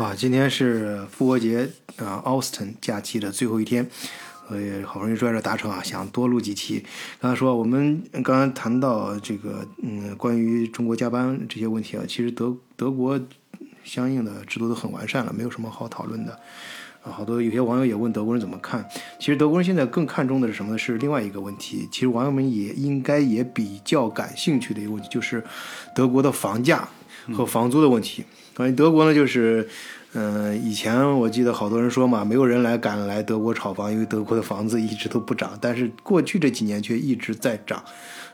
啊，今天是复活节啊，Austin 假期的最后一天，呃，也好不容易拽着达成啊，想多录几期。刚才说我们刚刚谈到这个，嗯，关于中国加班这些问题啊，其实德德国相应的制度都很完善了，没有什么好讨论的。啊，好多有些网友也问德国人怎么看。其实德国人现在更看重的是什么呢？是另外一个问题。其实网友们也应该也比较感兴趣的一个问题，就是德国的房价和房租的问题。反正德国呢，就是，嗯，以前我记得好多人说嘛，没有人来敢来德国炒房，因为德国的房子一直都不涨。但是过去这几年却一直在涨，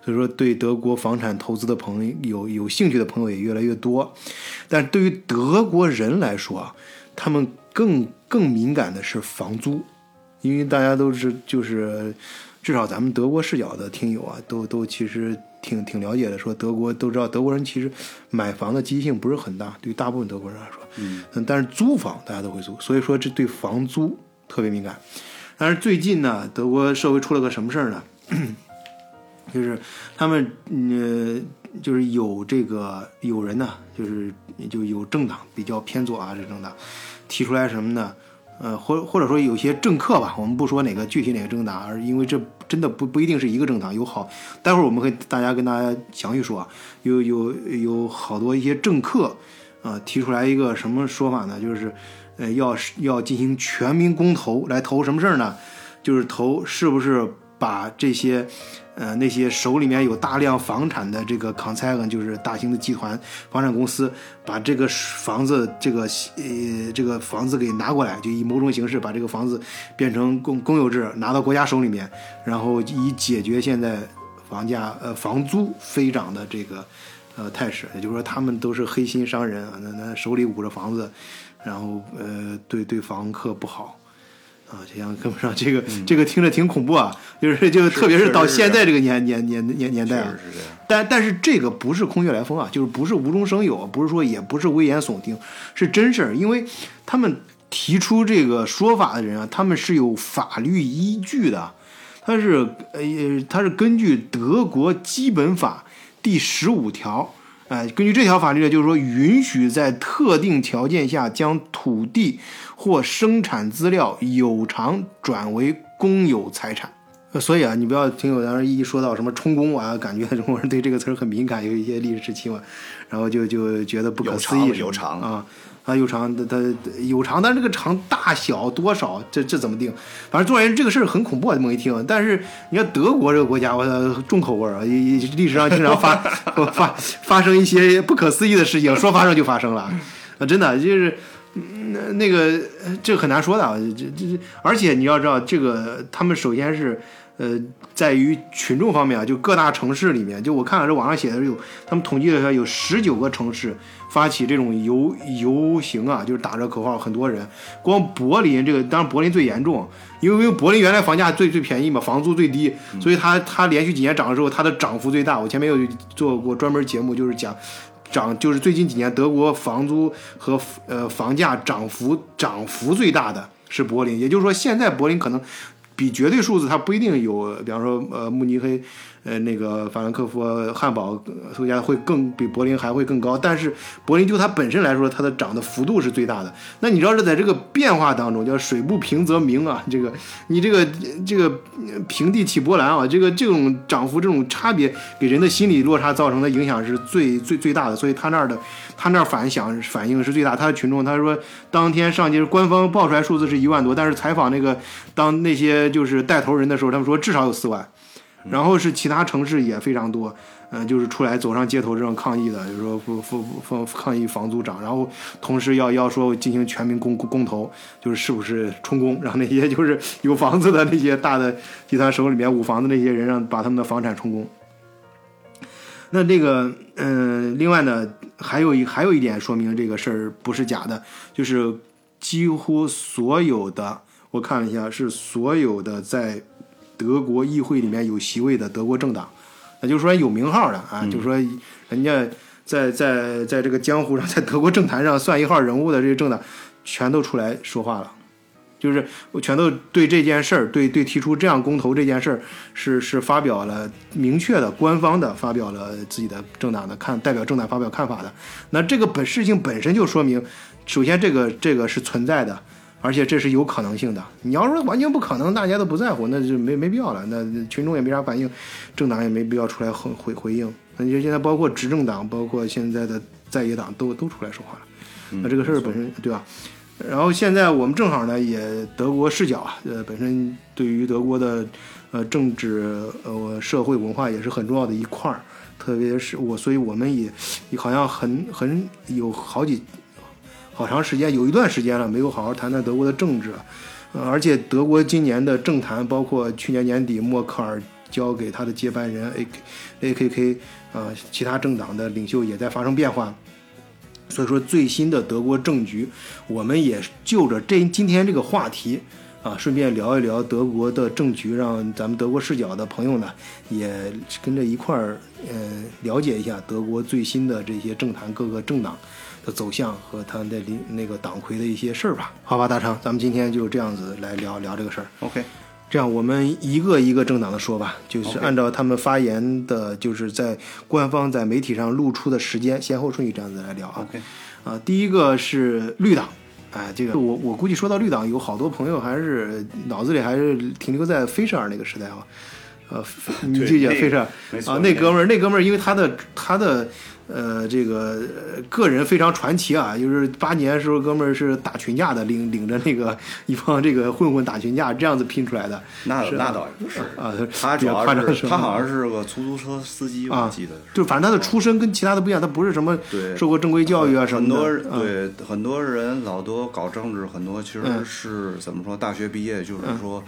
所以说对德国房产投资的朋友有有兴趣的朋友也越来越多。但是对于德国人来说啊，他们更更敏感的是房租，因为大家都是就是，至少咱们德国视角的听友啊，都都其实挺挺了解的。说德国都知道，德国人其实买房的积极性不是很大，对于大部分德国人来说，嗯，但是租房大家都会租，所以说这对房租特别敏感。但是最近呢，德国社会出了个什么事儿呢？就是他们呃，就是有这个有人呢，就是就有政党比较偏左啊，这政党。提出来什么呢？呃，或或者说有些政客吧，我们不说哪个具体哪个政党，而因为这真的不不一定是一个政党，有好，待会儿我们会大家跟大家详细说啊，有有有好多一些政客啊提出来一个什么说法呢？就是呃要要进行全民公投来投什么事儿呢？就是投是不是把这些。呃，那些手里面有大量房产的这个 cos 就是大型的集团房产公司，把这个房子这个呃这个房子给拿过来，就以某种形式把这个房子变成公公有制，拿到国家手里面，然后以解决现在房价呃房租飞涨的这个呃态势。也就是说，他们都是黑心商人啊，那那手里捂着房子，然后呃对对房客不好。啊，这样跟不上这个，这个听着挺恐怖啊，就是就特别是到现在这个年年年年年代啊，但但是这个不是空穴来风啊，就是不是无中生有，不是说也不是危言耸听，是真事儿，因为他们提出这个说法的人啊，他们是有法律依据的，他是呃他是根据德国基本法第十五条。哎，根据这条法律呢，就是说允许在特定条件下将土地或生产资料有偿转为公有财产。所以啊，你不要听有当时一说到什么充公啊，感觉中国人对这个词儿很敏感，有一些历史时期嘛，然后就就觉得不可思议有偿啊。啊，有偿，的它有偿，但是这个偿大小多少，这这怎么定？反正总而言之，这个事儿很恐怖啊！这么一听，但是你看德国这个国家，我，重口味儿啊！历史上经常发 发发生一些不可思议的事情，说发生就发生了啊！真的就是那那个这很难说的啊！这这这而且你要知道，这个他们首先是。呃，在于群众方面啊，就各大城市里面，就我看了这网上写的有，他们统计了说有十九个城市发起这种游游行啊，就是打着口号，很多人。光柏林这个，当然柏林最严重，因为因为柏林原来房价最最便宜嘛，房租最低，所以它它连续几年涨的时候，它的涨幅最大。我前面有做过专门节目，就是讲涨，就是最近几年德国房租和呃房价涨幅涨幅最大的是柏林，也就是说现在柏林可能。比绝对数字，它不一定有，比方说，呃，慕尼黑。呃，那个法兰克福、汉堡，售价会更比柏林还会更高。但是柏林就它本身来说，它的涨的幅度是最大的。那你知道是在这个变化当中，叫水不平则鸣啊，这个你这个这个平地起波澜啊，这个这种涨幅、这种差别给人的心理落差造成的影响是最最最大的。所以他那儿的他那儿反响反应是最大。他的群众他说，当天上街，官方报出来数字是一万多，但是采访那个当那些就是带头人的时候，他们说至少有四万。然后是其他城市也非常多，嗯，就是出来走上街头这种抗议的，就是说不不不抗议房租涨，然后同时要要说进行全民公公投，就是是不是充公，让那些就是有房子的那些大的集团手里面捂房子那些人让把他们的房产充公。那这个嗯，另外呢，还有一还有一点说明这个事儿不是假的，就是几乎所有的我看了一下，是所有的在。德国议会里面有席位的德国政党，那就是说有名号的啊，就是说人家在在在这个江湖上，在德国政坛上算一号人物的这些政党，全都出来说话了，就是我全都对这件事儿，对对提出这样公投这件事儿，是是发表了明确的官方的发表了自己的政党的看代表政党发表看法的。那这个本事情本身就说明，首先这个这个是存在的，而且这是有可能性的。你要说完全不可能，大家都不在乎，那就没没必要了。那群众也没啥反应，政党也没必要出来回回回应。那就现在包括执政党，包括现在的在野党都都出来说话了。那这个事儿本身对吧？然后现在我们正好呢，也德国视角啊，呃，本身对于德国的呃政治呃社会文化也是很重要的一块儿，特别是我，所以我们也好像很很有好几好长时间，有一段时间了没有好好谈谈德国的政治，呃，而且德国今年的政坛，包括去年年底默克尔交给他的接班人 A K A K K 呃其他政党的领袖也在发生变化。所以说，最新的德国政局，我们也就着这今天这个话题啊，顺便聊一聊德国的政局，让咱们德国视角的朋友呢，也跟着一块儿，呃，了解一下德国最新的这些政坛各个政党的走向和他的领那个党魁的一些事儿吧。好吧，大成，咱们今天就这样子来聊聊这个事儿。OK，这样，我们一个一个政党的说吧，就是按照他们发言的，就是在官方在媒体上露出的时间先后顺序这样子来聊啊。OK 啊，第一个是绿党，哎，这个我我估计说到绿党，有好多朋友还是脑子里还是停留在菲舍尔那个时代啊。呃，你记得菲舍尔啊？那哥们儿，那哥们儿，因为他的他的呃这个呃个人非常传奇啊，就是八年时候，哥们儿是打群架的，领领着那个一帮这个混混打群架，这样子拼出来的。那那倒也不是，啊，他主要是他好像是个出租车司机，啊我记得是。就反正他的出身跟其他的不一样，他不是什么对受过正规教育啊什很多么的。啊对很多人老多搞政治，很多其实嗯是怎么说？大学毕业就是说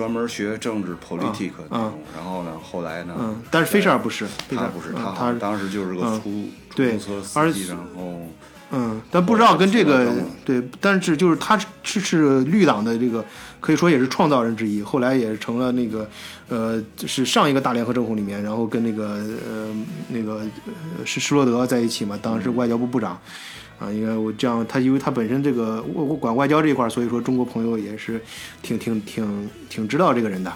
专门学政治 politic 那种，然后呢，后来呢，嗯，但是菲舍尔不是，他不是，他他像当时就是个嗯出出对租车司机，然后嗯，但不知道跟这个对，但是就是他是是绿党的这个可以说也是创造人之一，后来也成了那个呃是上一个大联合政府里面，然后跟那个呃那个呃是施罗德在一起嘛，当时外交部部长。啊，因为我这样，他因为他本身这个我我管外交这一块儿，所以说中国朋友也是挺挺挺挺知道这个人的，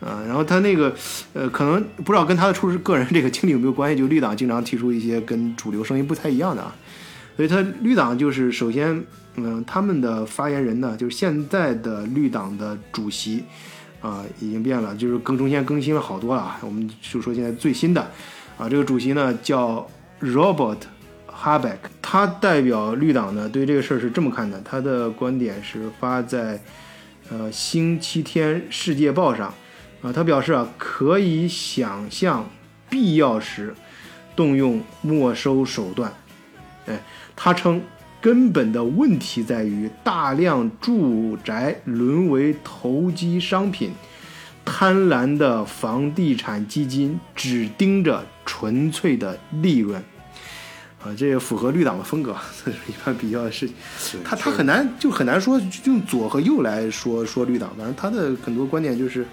啊，然后他那个呃，可能不知道跟他的出个人这个经历有没有关系，就绿党经常提出一些跟主流声音不太一样的啊，所以他绿党就是首先，嗯、他们的发言人呢，就是现在的绿党的主席啊、已经变了，就是更中间更新了好多了，我们就说现在最新的啊，这个主席呢叫 Robert。哈贝克，他代表绿党呢，对这个事儿是这么看的。他的观点是发在呃星期天世界报上，啊、他表示啊，可以想象必要时动用没收手段。哎，他称根本的问题在于大量住宅沦为投机商品，贪婪的房地产基金只盯着纯粹的利润。啊，这也符合绿党的风格，这是一般比较是，对他他很难就很难说用左和右来说说绿党，反正他的很多观点就是，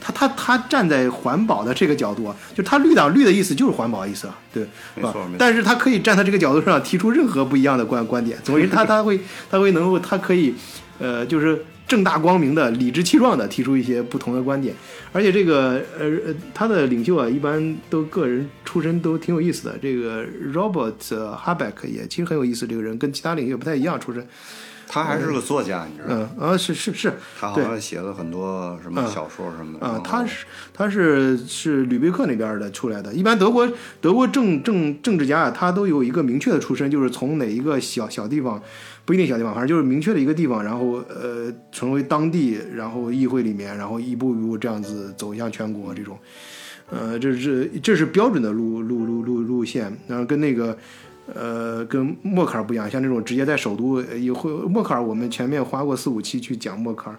他他他站在环保的这个角度啊，就他绿党绿的意思就是环保意思啊，对，吧但是他可以站在这个角度上提出任何不一样的观观点，总之他他会他会能够他可以，呃，就是正大光明的、理直气壮的提出一些不同的观点，而且这个呃呃他的领袖啊，一般都个人出身都挺有意思的。这个 Robert Habeck 也其实很有意思，这个人跟其他领袖不太一样，出身。他还是个作家，你知道吗？嗯啊是是是，他好像写了很多什么小说什么的。啊、然后他是他是是吕贝克那边的出来的。一般德国德国政政政治家啊，他都有一个明确的出身，就是从哪一个小小地方，不一定小地方，反正就是明确的一个地方，然后呃成为当地，然后议会里面，然后一步一步这样子走向全国这种。呃，这是这是标准的路路路路路线，然后跟那个。呃，跟默克尔不一样，像这种直接在首都呃也会默克尔，我们前面花过四五期去讲默克尔，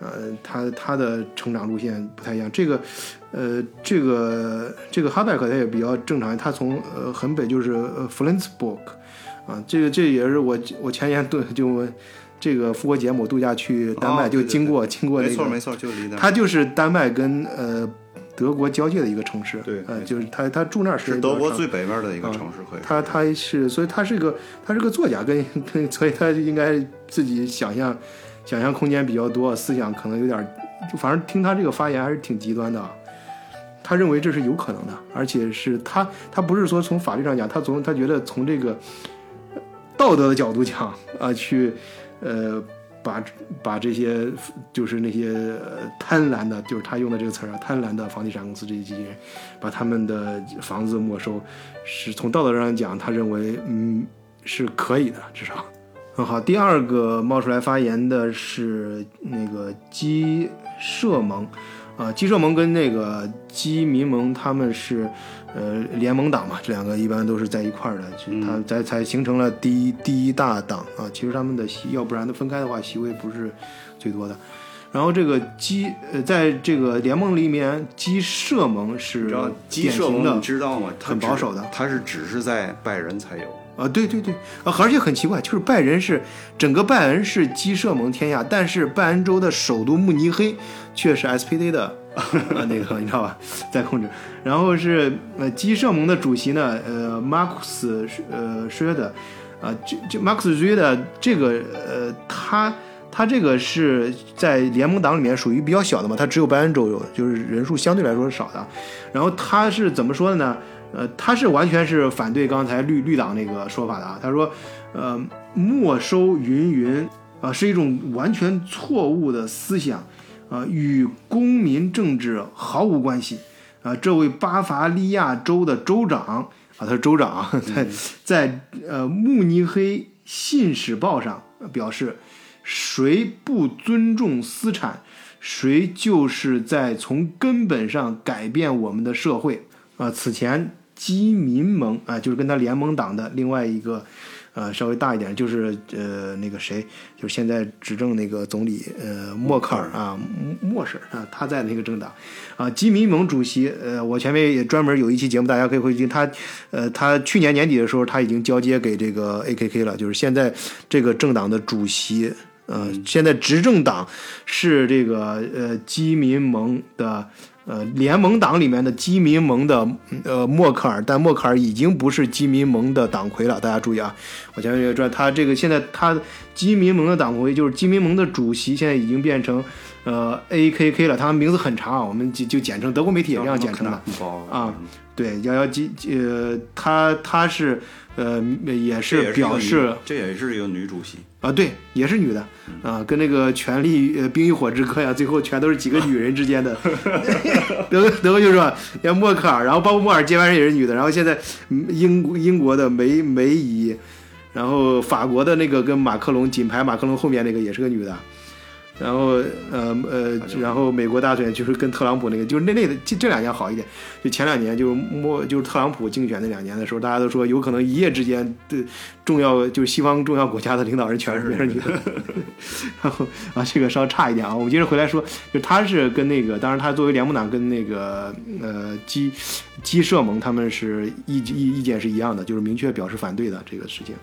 呃，他他的成长路线不太一样。这个，呃，这个这个哈贝克他也比较正常，他从呃很北就是呃弗伦茨堡，啊，这个这也是我我前年度就这个复活节目度假去丹麦，就经过经过那个，没错没错，就离那儿他就是丹麦跟呃德国交界的一个城市，呃，对就是他他住那儿时是德国最北边的一个城市，可以说。他他是，所以他是个他是个作家，跟跟，所以他应该自己想象想象空间比较多，思想可能有点，就反正听他这个发言还是挺极端的啊。他认为这是有可能的，而且是他他不是说从法律上讲，他从他觉得从这个呃道德的角度讲啊，去呃把把这些就是那些贪婪的，就是他用的这个词儿啊，贪婪的房地产公司这些经纪人，把他们的房子没收，是从道德上讲，他认为嗯是可以的，至少。很好，第二个冒出来发言的是那个鸡社盟，啊，鸡社盟跟那个鸡民盟他们是呃联盟党嘛，这两个一般都是在一块儿的，就他才才形成了第一第一大党啊。其实他们的席，要不然的分开的话，席位不是最多的。然后这个鸡呃，在这个联盟里面，鸡社盟是鸡社盟你知道吗？很保守的它是只是在拜仁才有。啊，对对对，啊，而且很奇怪，就是拜仁是整个拜仁是鸡社盟天下，但是拜仁州的首都慕尼黑却是 SPD 的啊 那个你知道吧，在控制。然后是呃鸡舍盟的主席呢，呃马库斯呃施的，啊这这马库斯施的这个呃他他这个是在联盟党里面属于比较小的嘛，他只有拜仁州有，就是人数相对来说是少的。然后他是怎么说的呢？呃，他是完全是反对刚才绿绿党那个说法的啊。他说，呃，没收云云啊、是一种完全错误的思想，啊、与公民政治毫无关系啊、这位巴伐利亚州的州长啊，他是州长啊，在 在呃慕尼黑信使报上表示，谁不尊重私产，谁就是在从根本上改变我们的社会。啊，此前基民盟啊，就是跟他联盟党的另外一个，呃，稍微大一点，就是呃那个谁，就是现在执政那个总理呃默克尔啊，默婶啊，他在那个政党，啊，基民盟主席，呃，我前面也专门有一期节目，大家可以回去听，他呃他去年年底的时候，他已经交接给这个 AKK 了，就是现在这个政党的主席。呃，现在执政党是这个呃基民盟的呃联盟党里面的基民盟的呃默克尔，但默克尔已经不是基民盟的党魁了，大家注意啊！我前面也说他这个现在他基民盟的党魁就是基民盟的主席，现在已经变成呃 AKK 了，他们名字很长啊，我们就就简称，德国媒体也这样简称的。啊对，幺幺基呃，他他是呃也是表示。这也是一个女主席。啊，对，也是女的啊，跟那个《权力呃冰与火之歌》呀，最后全都是几个女人之间的。德国德国就是说，像默克尔，然后包括默尔接班人也是女的，然后现在嗯英国英国的梅梅姨，然后法国的那个跟马克龙紧排马克龙后面那个也是个女的。然后呃呃，然后美国大选就是跟特朗普那个，就是那那的，这这两年好一点。就前两年就是莫就是特朗普竞选那两年的时候，大家都说有可能一夜之间的重要就是西方重要国家的领导人全是变成女的。然后啊，这个稍差一点啊，我们接着回来说，就他是跟那个，当然他作为联盟党跟那个呃基基社盟他们是意意意见是一样的，就是明确表示反对的这个事情。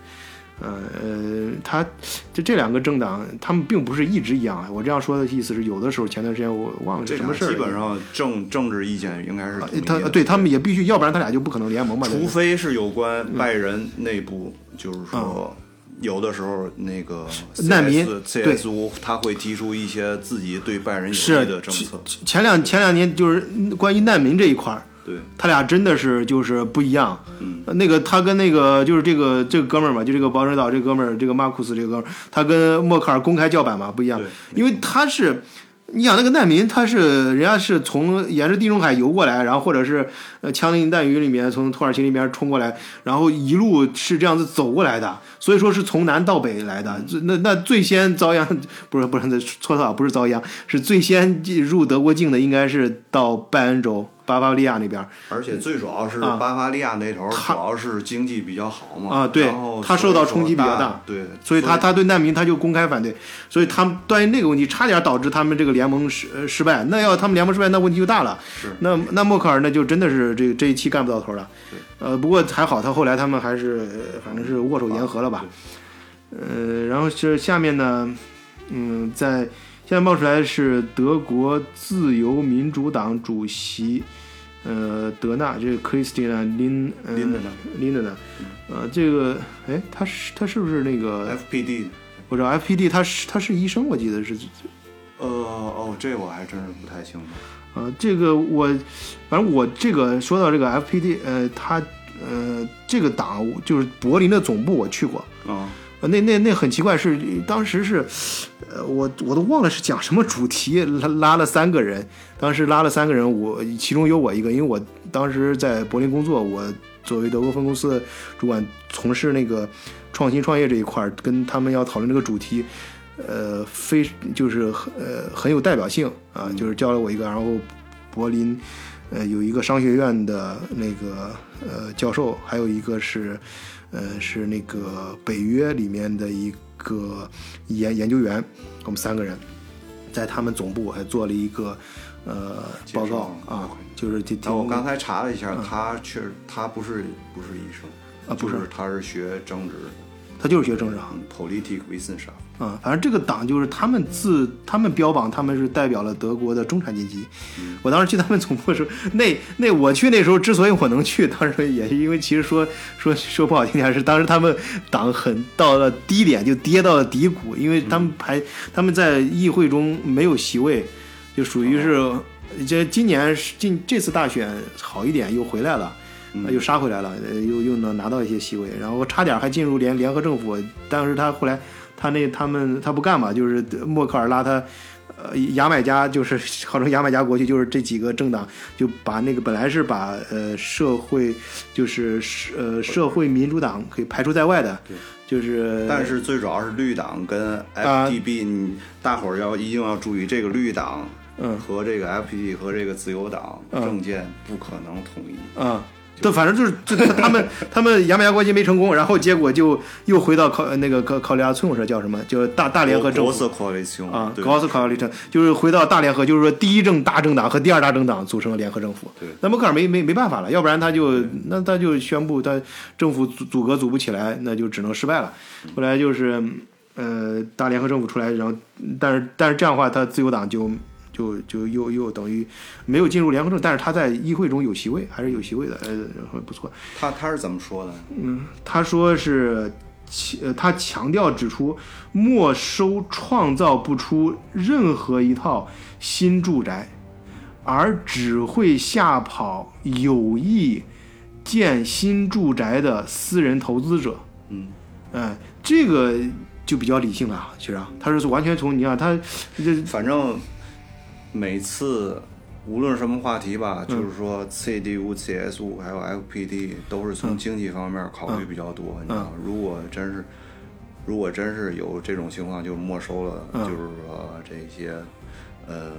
呃呃，他就这两个政党，他们并不是一直一样啊。我这样说的意思是，有的时候前段时间我忘了这什么事儿，基本上政政治意见应该是他的对他们也必须，要不然他俩就不可能联盟嘛。除非是有关拜仁内部，就是说。有的时候，那个嗯难民对 CSU 他会提出一些自己对拜仁有利的政策，前两前两年就是关于难民这一块儿，对，他俩真的是就是不一样。嗯，那个他跟那个就是这个这个哥们儿嘛，就这个保守岛这个哥们儿，这个马库斯这个哥们儿，他跟默克尔公开叫板嘛不一样，因为他是。你想那个难民，他是人家是从沿着地中海游过来，然后或者是呃枪林弹雨里面从土耳其那边冲过来，然后一路是这样子走过来的，所以说是从南到北来的。那那最先遭殃，不是不是错错不是遭殃，是最先进入德国境的应该是到拜恩州巴伐利亚那边。而且最主要是啊巴伐利亚那头，主要是经济比较好嘛，啊对他受到冲击比较大大，对，所以他他对难民他就公开反对，所以他们关于那个问题差点导致他们这个联盟失呃失败。那要他们联盟失败，那问题就大了。是那那默克尔那就真的是这这一期干不到头了。呃，不过还好，他后来他们还是呃反正是握手言和了吧。呃，然后是下面呢，嗯，在现在冒出来是德国自由民主党主席。呃，德纳这个 Christina Lin 呃 Lindner Lindner，呃，这个哎，他是他是不是那个 FPD，我知道 FPD 他是他是医生，我记得是，呃哦，这我还真是不太清楚。呃，这个我反正我这个说到这个 FPD，呃，他呃，这个党就是柏林的总部，我去过。啊，呃那那那很奇怪，是当时是，呃，我我都忘了是讲什么主题，拉拉了三个人，当时拉了三个人，我其中有我一个，因为我当时在柏林工作，我作为德国分公司的主管，从事那个创新创业这一块儿，跟他们要讨论这个主题，呃，非就是很呃很有代表性啊，就是教了我一个，然后柏林。呃，有一个商学院的那个呃教授，还有一个是，呃，是那个北约里面的一个研研究员，我们三个人在他们总部还做了一个呃报告啊，就是我刚才查了一下，他确实他不是不是医生啊，不是，他是学政治，他就是学政治行，politic wissenschaft。啊，反正这个党就是他们自他们标榜他们是代表了德国的中产阶级。我当时去他们总部的时候，那那我去那时候之所以我能去，当时也是因为其实说说说不好听点是当时他们党很到了低点就跌到了低谷，因为他们排他们在议会中没有席位，就属于是这今年进这次大选好一点又回来了，又杀回来了，又又能拿到一些席位，然后差点还进入联联合政府，但是他后来。他那他们他不干嘛，就是默克尔拉他，呃，牙买加就是 号称牙买加国旗，就是这几个政党就把那个本来是把呃社会就是呃社会民主党可以排除在外的，就是。但是最主要是绿党跟 FDP，大伙儿要一定要注意，这个绿党和这个 FDP 和这个自由党政见不可能统一。嗯。对，反正就是就他们他们牙买加国际没成功，然后结果就又回到考那个考考利亚村，我说叫什么？叫大大联合政府啊，高斯考利城就是回到大联合，就是说第一政大政党和第二大政党组成了联合政府。对，那默克尔没没没办法了，要不然他就那他就宣布他政府组组阁组不起来，那就只能失败了。后来就是呃大联合政府出来，然后但是但是这样的话，他自由党就。就就又又等于没有进入联合政，但是他在议会中有席位，还是有席位的，呃，不错。他他是怎么说的？嗯，他说是，呃，他强调指出，没收创造不出任何一套新住宅，而只会吓跑有意建新住宅的私人投资者。嗯，哎，这个就比较理性了，其实啊，他是完全从你看他这反正。每次无论什么话题吧，就是说 CDU、CSU 还有 FPD 都是从经济方面考虑比较多。你知道，如果真是如果真是有这种情况，就没收了，就是说这些呃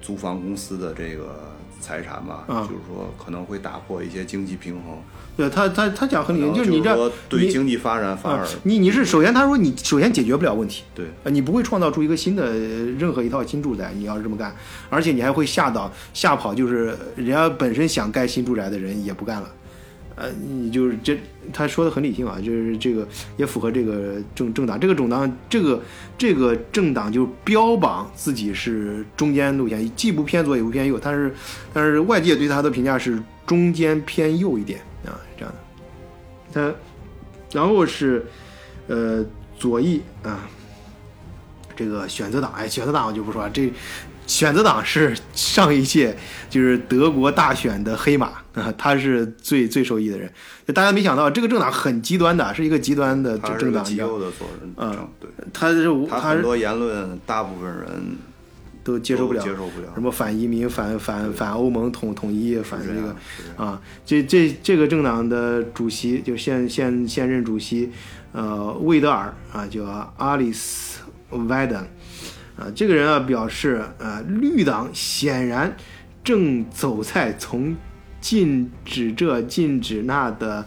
租房公司的这个财产吧，就是说可能会打破一些经济平衡。对他，他他讲很理性，就是你这对经济发展反而你你是首先他说你首先解决不了问题，对，你不会创造出一个新的任何一套新住宅，你要是这么干，而且你还会吓到吓跑，就是人家本身想盖新住宅的人也不干了，呃，你就是这他说的很理性啊，就是这个也符合这个政政党，这个政党这个这个政党就标榜自己是中间路线，既不偏左也不偏右，但是但是外界对他的评价是中间偏右一点。啊，这样的，他，然后是，呃，左翼啊，这个选择党，哎，选择党我就不说了，这选择党是上一届就是德国大选的黑马啊，他是最最受益的人。大家没想到这个政党很极端的，是一个极端的政党，极右的左嗯，对，他是他很多言论，大部分人。都接受不了，接受不了什么反移民、反反反欧盟统统一、反这个啊，这这这个政党的主席就现现现任主席，呃，魏德尔啊，叫阿里斯·维登啊，这个人啊表示，呃，绿党显然正走在从禁止这禁止那的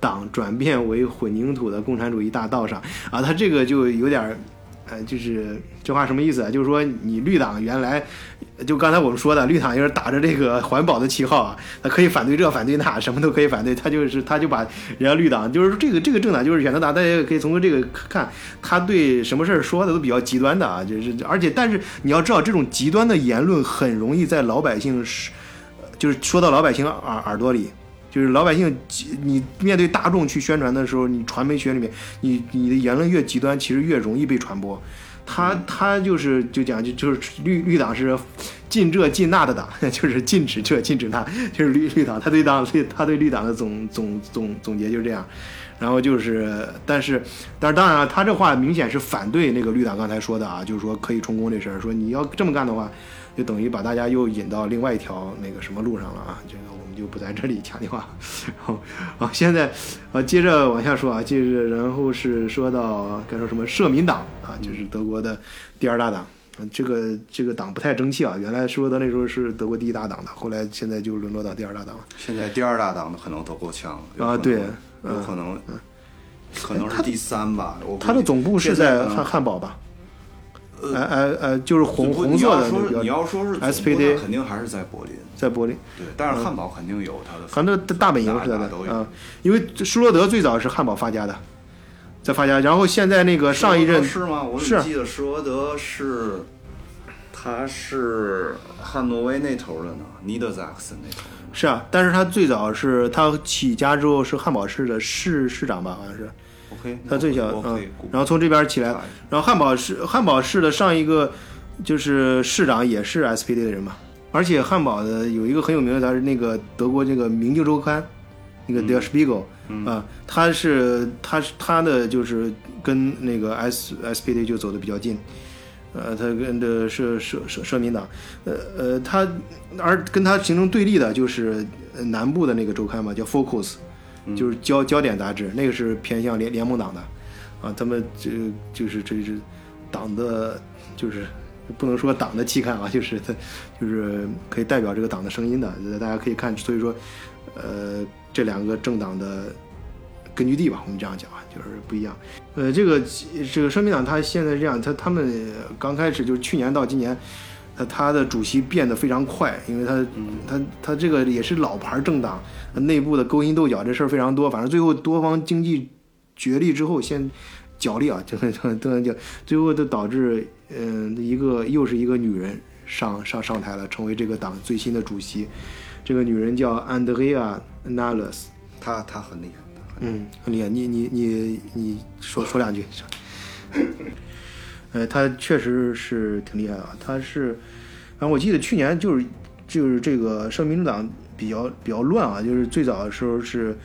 党转变为混凝土的共产主义大道上啊，他这个就有点。呃，就是这话什么意思啊？就是说你绿党原来就刚才我们说的，绿党就是打着这个环保的旗号啊，他可以反对这反对那，什么都可以反对。他就是他就把人家绿党，就是这个这个政党就是选择党，大家也可以从这个看，他对什么事儿说的都比较极端的啊。就是而且但是你要知道，这种极端的言论很容易在老百姓是，就是说到老百姓耳耳朵里，就是老百姓，你面对大众去宣传的时候，你传媒学里面，你你的言论越极端，其实越容易被传播。他他就是就讲就就是绿绿党是禁这禁那的党，就是禁止这禁止那，就是绿绿党。他对党对他对绿党的总总总总结就是这样。然后就是，但是但是当然了，他这话明显是反对那个绿党刚才说的啊，就是说可以充公这事儿，说你要这么干的话，就等于把大家又引到另外一条那个什么路上了啊，这个我们就不在这里强调啊。然后啊，现在啊接着往下说啊，接着然后是说到该说什么社民党啊，就是德国的第二大党。嗯这个这个党不太争气啊，原来施罗德那时候是德国第一大党的，后来现在就沦落到第二大党了。现在第二大党的可能都够呛了啊对有可能，可能是第三吧。我估计它的总部是在汉汉堡吧？呃呃呃，就是红红色的那个你要说是 SPD 肯定还是在柏林。在柏林，对，但是汉堡肯定有它的，反正大本营是在那哪哪都有。啊，因为施罗德最早是汉堡发家的，在发家，然后现在那个上一任是吗？我怎是么记得施罗德是，他是汉诺威那头的呢，尼德萨克森那头。是啊，但是他最早是他起家之后是汉堡市的市市长吧，好像是 OK，他最小然后从这边起来然后汉堡市汉堡市的上一个就是市长也是 SPD 的人嘛，而且汉堡的有一个很有名的，他是那个德国这个《明镜周刊》，那个 Der Spiegel 啊，他是他是他的就是跟那个 S SPD 就走的比较近。呃，他跟的社社社社民党，呃呃，他而跟他形成对立的就是呃南部的那个周刊嘛，叫 Focus，就是焦焦点杂志，那个是偏向联联盟党的，啊，他们这就是这是党的，就是不能说党的期刊啊，就是他就是可以代表这个党的声音的，大家可以看，所以说，呃，这两个政党的根据地吧，我们这样讲啊，就是不一样。呃，这个这个社民党他现在这样，他他们刚开始就是去年到今年。他他的主席变得非常快，因为他他他这个也是老牌政党，内部的勾心斗角这事儿非常多。反正最后多方经济角力之后，先角力啊，这个都能讲，最后都导致嗯、一个又是一个女人上上上台了，成为这个党最新的主席。这个女人叫安德烈亚·纳勒斯，她她很厉害，嗯，很厉害。你你你你说说两句。呃，他确实是挺厉害啊。他是，然后我记得去年就是就是这个社民主党比较比较乱啊，就是最早的时候是，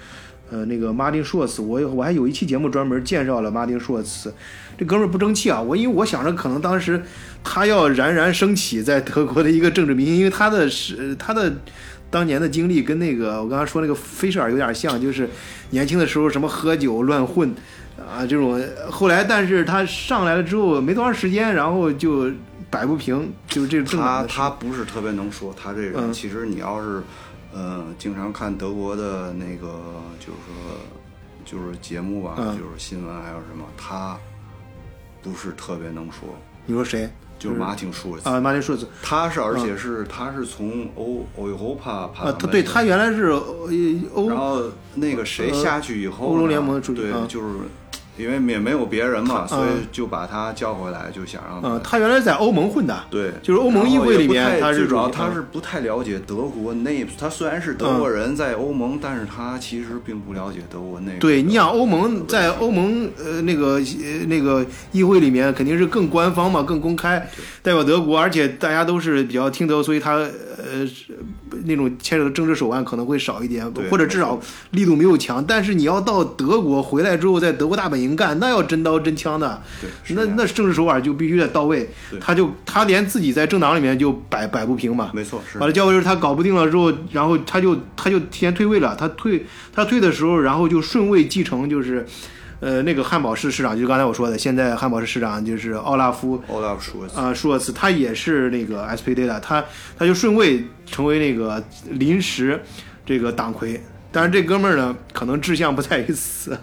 呃，那个马丁硕茨，我我还有一期节目专门介绍了马丁硕茨，这哥们儿不争气啊。我因为我想着可能当时他要冉冉升起在德国的一个政治明星，因为他的是他的。当年的经历跟那个我刚刚说那个菲舍尔有点像，就是年轻的时候什么喝酒乱混啊这种，后来但是他上来了之后没多长时间，然后就摆不平，就是这个他他不是特别能说，他这个其实你要是，呃，经常看德国的那个，就是说，就是节目吧，嗯就是新闻还有什么，他不是特别能说，你说谁就是马丁舒尔茨，啊？马丁舒兹他是而且是、他是从欧欧欧帕爬啊，他对他原来是呃欧然后那个谁下去以后呢、欧洲联盟的主席对，啊就是因为也没有别人嘛，所以嗯。就把他叫回来，就想让他、啊，他原来在欧盟混的，对，就是欧盟议会里面他是主要他是不太了解德国内部，他虽然是德国人在欧盟，但是他其实并不了解德国内。对你想欧盟在欧盟呃那个呃那个议会里面肯定是更官方嘛，更公开，代表德国，而且大家都是比较听德，所以他呃是那种牵扯的政治手腕可能会少一点对，或者至少力度没有强。但是你要到德国回来之后，在德国大本营干，那要真刀真枪的，对，那那政治手法就必须得到位对。他就他连自己在政党里面就摆摆不平嘛，没错是完了，教会时他搞不定了之后，然后他就他就提前退位了。他退他退的时候，然后就顺位继承，就是，呃，那个汉堡市市长，就是刚才我说的，现在汉堡市市长就是奥拉夫奥拉夫舒尔茨啊、舒尔茨，他也是那个 SPD 的，他他就顺位成为那个临时这个党魁。但是这哥们儿呢，可能志向不在于此，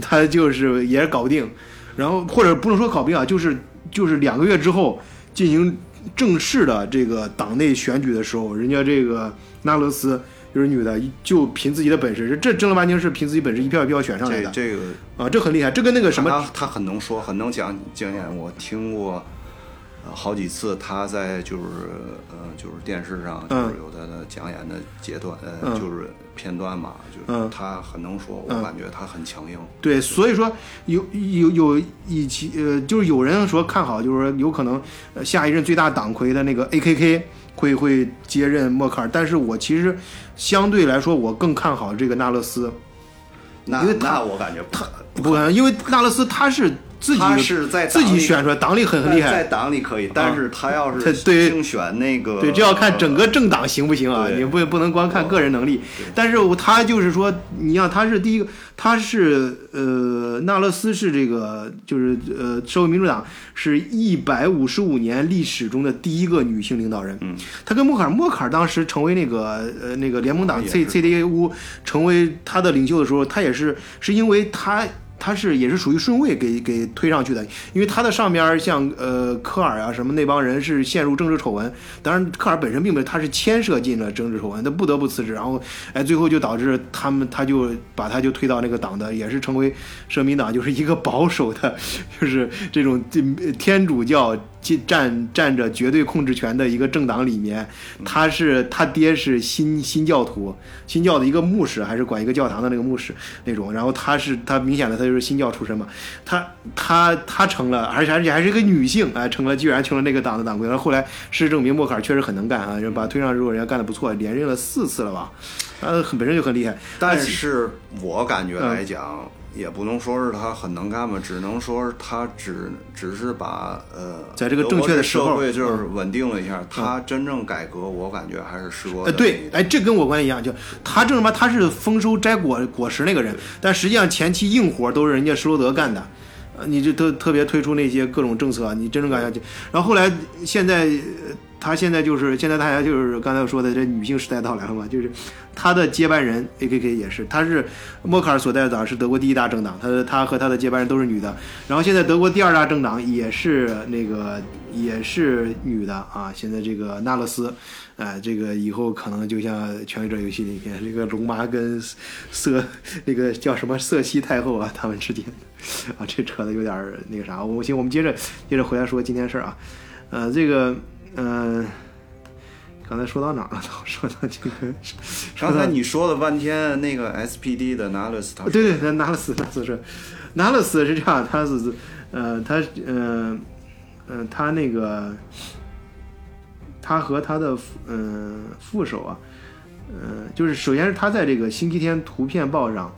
他就是也是搞不定，然后或者不能说搞不定啊，就是就是两个月之后进行正式的这个党内选举的时候，人家这个纳勒斯就是女的，就凭自己的本事，这正儿八经是凭自己本事一票一票选上来的这这个啊，这很厉害，这跟那个什么他他很能说，很能讲经验。我听过，呃好几次他在就是呃就是电视上就是有他的讲演的阶段，呃嗯。就是片段嘛，就是嗯。他很能说，我嗯感觉他很强硬。对，所以说有有有以及呃，就是有人说看好，就是说有可能呃下一任最大党魁的那个 A.K.K 会会接任默克尔，但是我其实相对来说我更看好这个纳勒斯，那因为他那我感觉他不可能，因为纳勒斯他是自己他是在自己选出来，党里很很厉在害。党里可以，但是他要他是对竞选那个，对，这要看整个政党行不行啊？你不不能光看个人能力。但是他就是说，你像他是第一个，他是呃纳勒斯是这个就是呃社会民主党是一百五十五年历史中的第一个女性领导人。嗯，他跟默克尔，默克尔当时成为那个呃那个联盟党 C C D U 成为他的领袖的时候，他也是是因为他。他是也是属于顺位给给推上去的，因为他的上边像呃科尔啊什么那帮人是陷入政治丑闻，当然科尔本身并没有，他是牵涉进了政治丑闻，他不得不辞职，然后哎最后就导致他们他就把他就推到那个党的，也是成为社民党就是一个保守的，就是这种天主教占占着绝对控制权的一个政党里面，他是他爹是新新教徒，新教的一个牧师，还是管一个教堂的那个牧师那种，然后他是他明显的他就是新教出身嘛，他他他成了，而且而且还是一个女性，哎，成了居然成了那个党的党魁，然后后来事实证明默克尔确实很能干啊，人把他推上之后，人家干的不错，连任了四次了吧，呃，很本身就很厉害，但是我感觉嗯来讲，也不能说是他很能干吧，只能说是他只只是把呃，在这个正确的时候社会就是稳定了一下。他真正改革，我感觉还是时过呃，对，迁哎，这跟我观点一样，就他正什么，他是丰收摘果果实那个人，但实际上前期硬活都是人家施罗德干的，呃，你就特特别推出那些各种政策，你真正干下去，然后后来现在呃他现在就是现在大家就是刚才说的这女性时代到来了嘛，就是他的接班人 A.K.K 也是，他是默克尔所在的党是德国第一大政党，他他和他的接班人都是女的，然后现在德国第二大政党也是那个也是女的啊，现在这个纳勒斯。哎，这个以后可能就像《权力者游戏》里面这个龙妈跟瑟那个叫什么瑟西太后啊，他们之间啊，这扯的有点那个啥。我行，我们接着接着回来说今天事儿啊。呃，这个呃，刚才说到哪儿了？说到这个，刚才你说了半天那个 SPD 的 Nalus，他对对，那拿勒斯，拿勒斯是拿勒斯是这样，他是呃，他呃呃，他那个他和他的呃副手啊，呃，就是首先是他在这个星期天图片报上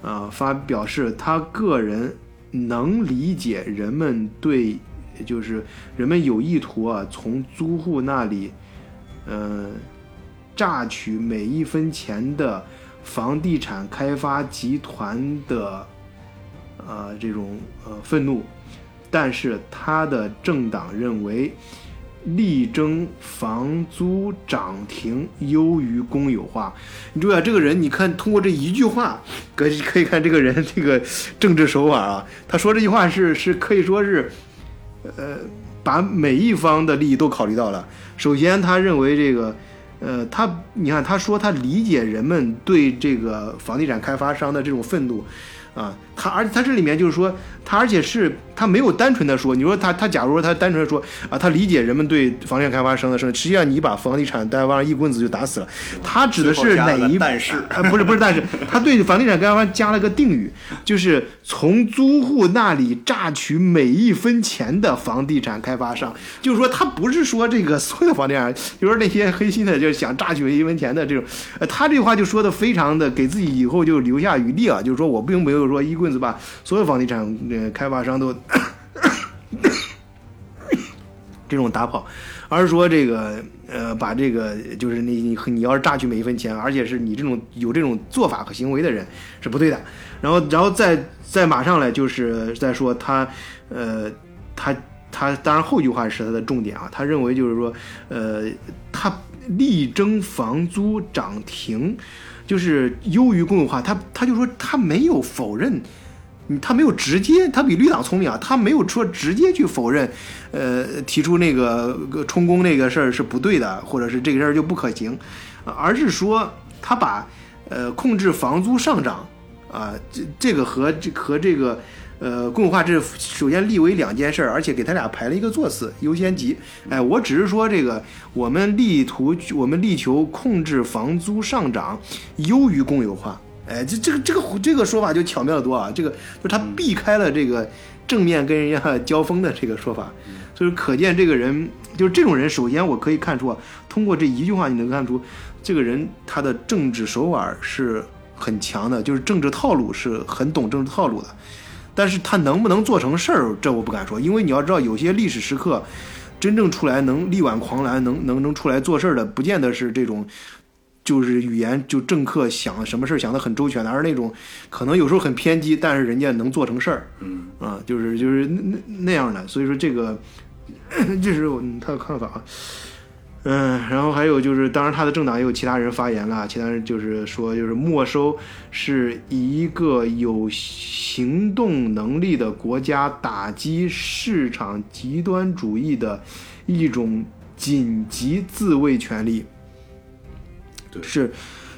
啊、发表示他个人能理解人们对也就是人们有意图啊从租户那里呃榨取每一分钱的房地产开发集团的呃这种呃愤怒，但是他的政党认为力争房租涨停优于公有化。你注意啊，这个人，你看通过这一句话，可以可以看这个人这个政治手法啊。他说这句话是是可以说是，呃，把每一方的利益都考虑到了。首先，他认为这个。呃，他你看，他说他理解人们对这个房地产开发商的这种愤怒，啊，他而且他这里面就是说，他而且是他没有单纯的说，你说他他假如说他单纯的说啊，他理解人们对房地产开发商的生，实际上你把房地产开发商一棍子就打死了。他指的是哪一但是啊，不是不是，但是。他对房地产开发商加了个定语，就是从租户那里榨取每一分钱的房地产开发商，就是说他不是说这个所有的房地产，就是那些黑心的，就是想榨取一分钱的这种，呃，他这句话就说的非常的给自己以后就留下余地啊，就是说我并没有说一棍子把所有房地产呃开发商都 这种打跑，而是说这个呃，把这个就是你你你要是榨取每一分钱，而且是你这种有这种做法和行为的人是不对的。然后，然后再再马上来就是再说他呃他他当然后一句话是他的重点啊，他认为就是说呃他力争房租涨停，就是优于公有化，他他就说他没有否认。他没有直接，他比绿党聪明啊，他没有说直接去否认，呃，提出那个充公那个事儿是不对的，或者是这个事儿就不可行，而是说他把呃控制房租上涨啊，这这个和这和这个呃，公有化这首先立为两件事儿，而且给他俩排了一个座次优先级。哎，我只是说这个，我们力图我们力求控制房租上涨，优于公有化。哎，这这个这个这个说法就巧妙得多啊！这个就他避开了这个正面跟人家交锋的这个说法，所以可见这个人就是这种人。首先我可以看出啊，通过这一句话你能看出，这个人他的政治手腕是很强的，就是政治套路是很懂政治套路的。但是他能不能做成事儿，这我不敢说，因为你要知道，有些历史时刻，真正出来能力挽狂澜、能能能出来做事儿的，不见得是这种，就是语言就政客想什么事儿想得很周全的，而是那种可能有时候很偏激，但是人家能做成事儿，嗯啊，就是就是那那那样的。所以说这个，这是我他的看法。嗯，然后还有就是，当然他的政党也有其他人发言了，其他人就是说，就是没收是一个有行动能力的国家打击市场极端主义的一种紧急自卫权利。对是，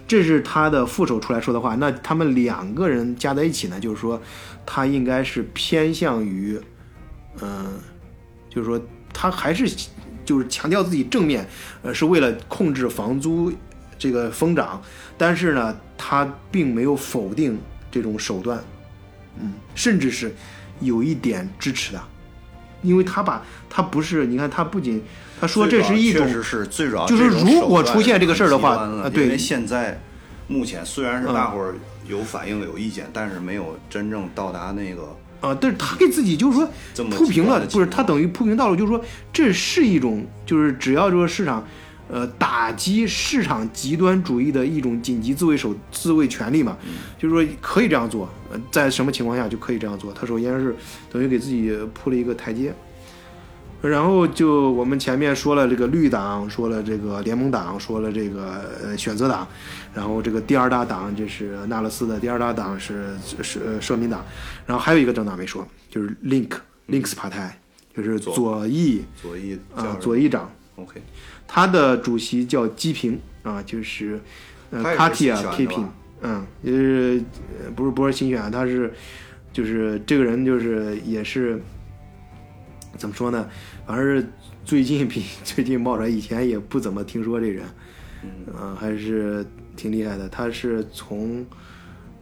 这是他的副手出来说的话。那他们两个人加在一起呢，就是说，他应该是偏向于，嗯、就是说他还是就是强调自己正面，呃，是为了控制房租这个疯涨，但是呢，他并没有否定这种手段，嗯，甚至是有一点支持的，因为他把他不是，你看他不仅他说这是一种确实是最主要，就是如果出现这个事儿的话对因为现在目前虽然是嗯大伙儿有反应有意见，但是没有真正到达那个啊，但是他给自己就是说铺平了，不是他等于铺平道路，就是说这是一种，就是只要说市场，呃，打击市场极端主义的一种紧急自卫手自卫权利嘛，嗯就是说可以这样做，呃，在什么情况下就可以这样做。他首先是等于给自己铺了一个台阶。然后就我们前面说了这个绿党，说了这个联盟党，说了这个呃选择党，然后这个第二大党就是纳勒斯的第二大党是是呃社民党，然后还有一个政党没说，就是 Link Links 派台，就是左左翼左翼啊、左翼长，OK，他的主席叫基平啊，就是呃卡提亚 Katia 新选的 K 平吧，嗯，就是呃不是不是新选，他是就是这个人就是也是怎么说呢？反正是最近比 最近冒出来，以前也不怎么听说这人，嗯啊，还是挺厉害的。他是从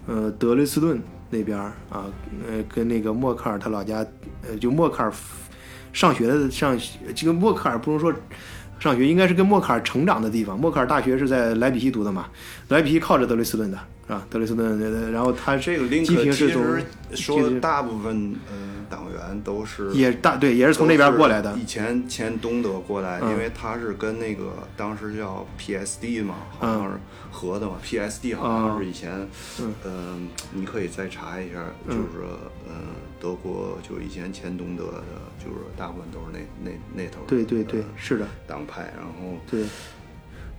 呃德累斯顿那边啊，呃跟那个默克尔他老家，呃就默克尔上学的上学这个默克尔不能说上学，应该是跟默克尔成长的地方。默克尔大学是在莱比锡读的嘛，莱皮靠着德累斯顿的，是吧？德累斯顿，呃然后他这个基平是从实说大部分嗯党员都是也大对，也是从那边过来的以前前东德过来，嗯因为他是跟那个当时叫 PSD 嘛，好像是合的嘛。PSD 好像是以前，嗯嗯，你可以再查一下，就是说，嗯，德国就以前前东德的，就是大部分都是那那那头儿对对对呃，是的。党派，然后对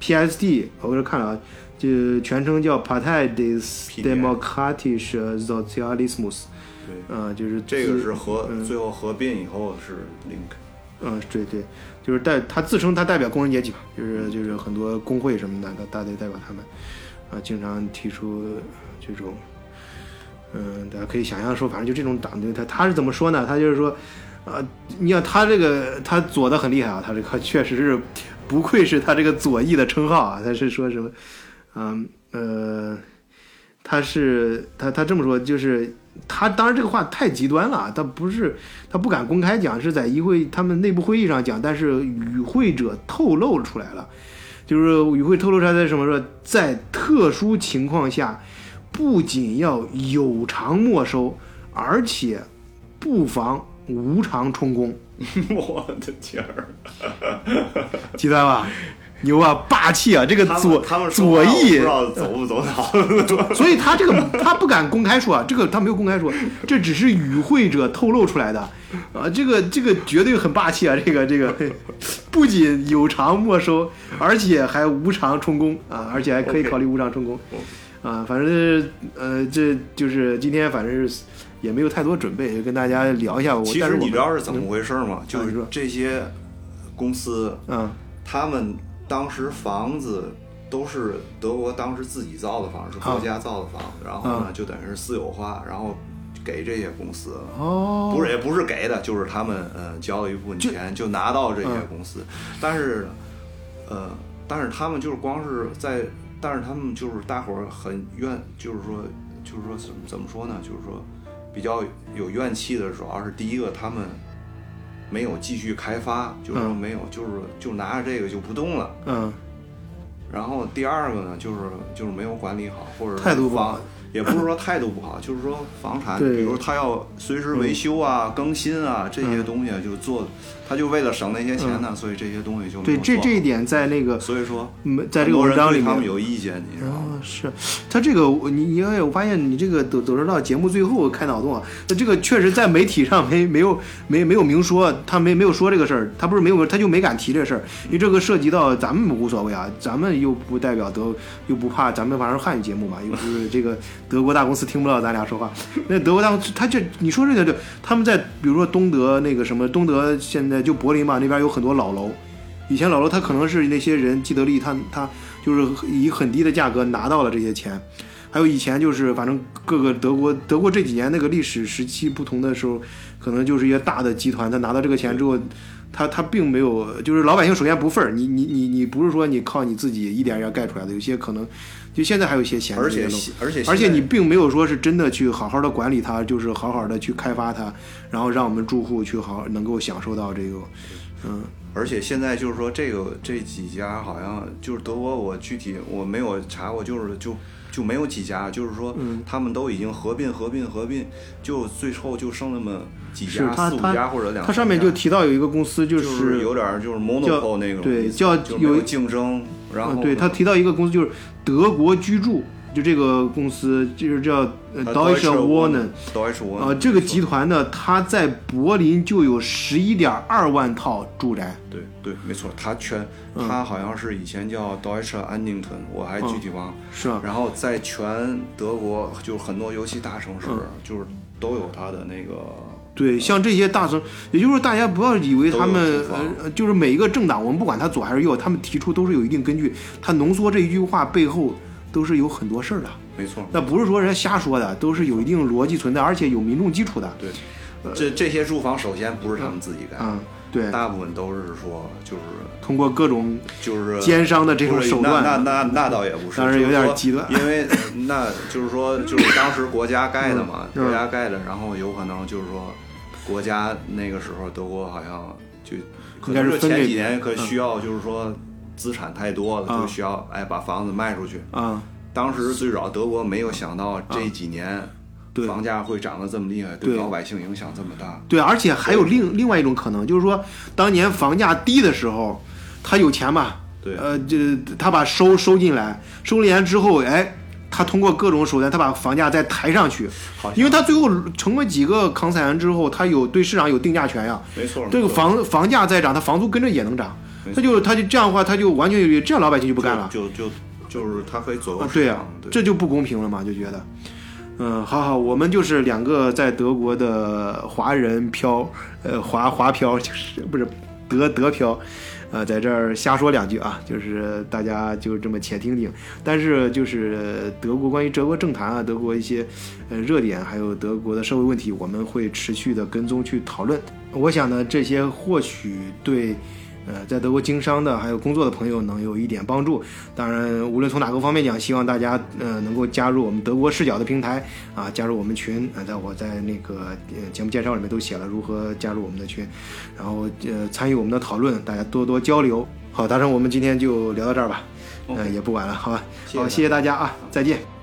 ，PSD 我这看了啊，就全称叫 Partei des Demokratischen Sozialismus，对，啊、就是这个是合嗯。最后合并以后是 link，嗯，对对，就是代他自称他代表工人阶级嘛，就是就是很多工会什么的，他大得代表他们，啊，经常提出这种，嗯，大家可以想象说，反正就这种党，他他是怎么说呢？他就是说，啊，你看他这个他左的很厉害啊，他这个确实是不愧是他这个左翼的称号啊，他是说什么，嗯呃，他是他他这么说，就是他当然这个话太极端了，他不是他不敢公开讲，是在议会他们内部会议上讲，但是与会者透露出来了，就是与会透露出来的什么说，在特殊情况下，不仅要有偿没收，而且不妨无偿充公，我的天儿，极端吧？牛啊，霸气啊！这个左左翼不知道走不走脑，所以他这个他不敢公开说啊，这个他没有公开说，这只是与会者透露出来的，啊，这个这个绝对很霸气啊，这个这个不仅有偿没收，而且还无偿充公啊，而且还可以考虑无偿充公，啊，反正呃这就是今天反正是也没有太多准备，就跟大家聊一下我。其实你知道是怎么回事吗？就是说这些公司，嗯他们当时房子都是德国当时自己造的房子，是国家造的房子，然后呢啊就等于是私有化，然后给这些公司，哦，不是也不是给的，就是他们呃交了一部分钱就拿到这些公司，但是呃，但是他们就是光是在，但是他们就是大伙儿很愿，就是说就是说怎么怎么说呢？就是说比较有怨气的，主要是第一个他们没有继续开发，就是说嗯。没有，就是就拿着这个就不动了。嗯。然后第二个呢，就是就是没有管理好，或者态度不好房，也不是说态度不好，就是说房产，比如他要随时维修啊、更新啊这些东西就做，他就为了省那些钱呢，所以这些东西就对，这这一点在那个所以说没在这个文章里面有意见，你知道吗？哦，是，他这个我你因为，我发现你这个都都是到节目最后开脑洞啊，那这个确实在媒体上没没有没没有明说，他没没有说这个事儿，他不是没有他就没敢提这事儿，因为这个涉及到咱们无所谓啊，咱们又不代表德，又不怕咱们反正汉语节目嘛，又不是这个德国大公司听不到咱俩说话，那德国大公司他就你说这个就他们在比如说东德那个什么东德现在就柏林嘛那边有很多老楼。以前老楼他可能是那些人既得利，他他就是以很低的价格拿到了这些钱。还有以前就是反正各个德国德国这几年那个历史时期不同的时候，可能就是一些大的集团，他拿到这个钱之后，他他并没有就是老百姓首先不份儿，你你你你不是说你靠你自己一点一点盖出来的，有些可能就现在还有一些闲置而且这些楼而且而且你并没有说是真的去好好的管理它，就是好好的去开发它，然后让我们住户去好能够享受到这个，嗯。而且现在就是说，这个这几家好像就是德国，我具体我没有查过，就是就就没有几家，就是说嗯。他们都已经合并合并合并，就最后就剩那么几是家，四五家或者两。它上面就提到有一个公司就就是有点儿就是 monopol 那种，对叫有竞争，然后嗯，对他提到一个公司，就是德国居住，就这个公司就是叫呃它 Deutsche Wohnen。Deutsche Wohnen 呃，这个集团呢，它在柏林就有十一点二万套住宅。对对，没错，它全嗯它好像是以前叫 Deutsche Annington，我还具体忘了。是吧？然后在全德国，就是很多尤其大城市，嗯就是都有它的那个。对，像这些大城，也就是大家不要以为他们呃，就是每一个政党，我们不管他左还是右，他们提出都是有一定根据。他浓缩这一句话背后都是有很多事儿的，没错，那不是说人家瞎说的，都是有一定逻辑存在，而且有民众基础的。对，这这些住房首先不是他们自己盖，嗯，对，大部分都是说就是通过各种就是奸商的这种手段，那那那那倒也不是，当然有点极端因为那就是说就是当时国家盖的嘛，嗯国家盖的，然后有可能就是说国家那个时候德国好像就可是前几年可需要就是说资产太多了，啊就需要哎把房子卖出去。啊，当时最早德国没有想到这几年房价会涨得这么厉害，对对。老百姓影响这么大。对，而且还有另另外一种可能，就是说当年房价低的时候，他有钱嘛，对。呃，这他把收收进来，收进来之后，哎，他通过各种手段，他把房价再抬上去，因为他最后成为几个扛伞人之后，他有对市场有定价权呀，没错，这个房房价再涨，他房租跟着也能涨，他就他就这样的话，他就完全有这样老百姓就不干了。就就就就是他可以左右啊，对呀、这就不公平了嘛，就觉得，嗯，好好，我们就是两个在德国的华人漂，呃，华华漂，就是不是德德漂，呃，在这儿瞎说两句啊，就是大家就这么且听听。但是就是德国关于德国政坛啊，德国一些呃热点，还有德国的社会问题，我们会持续的跟踪去讨论。我想呢，这些或许对。呃，在德国经商的还有工作的朋友能有一点帮助。当然，无论从哪个方面讲，希望大家呃能够加入我们德国视角的平台啊，加入我们群啊，在我在那个呃节目介绍里面都写了如何加入我们的群，然后呃参与我们的讨论，大家多多交流。好，大成，我们今天就聊到这儿吧，呃，OK 也不晚了，好吧，好，谢谢大家啊，再见。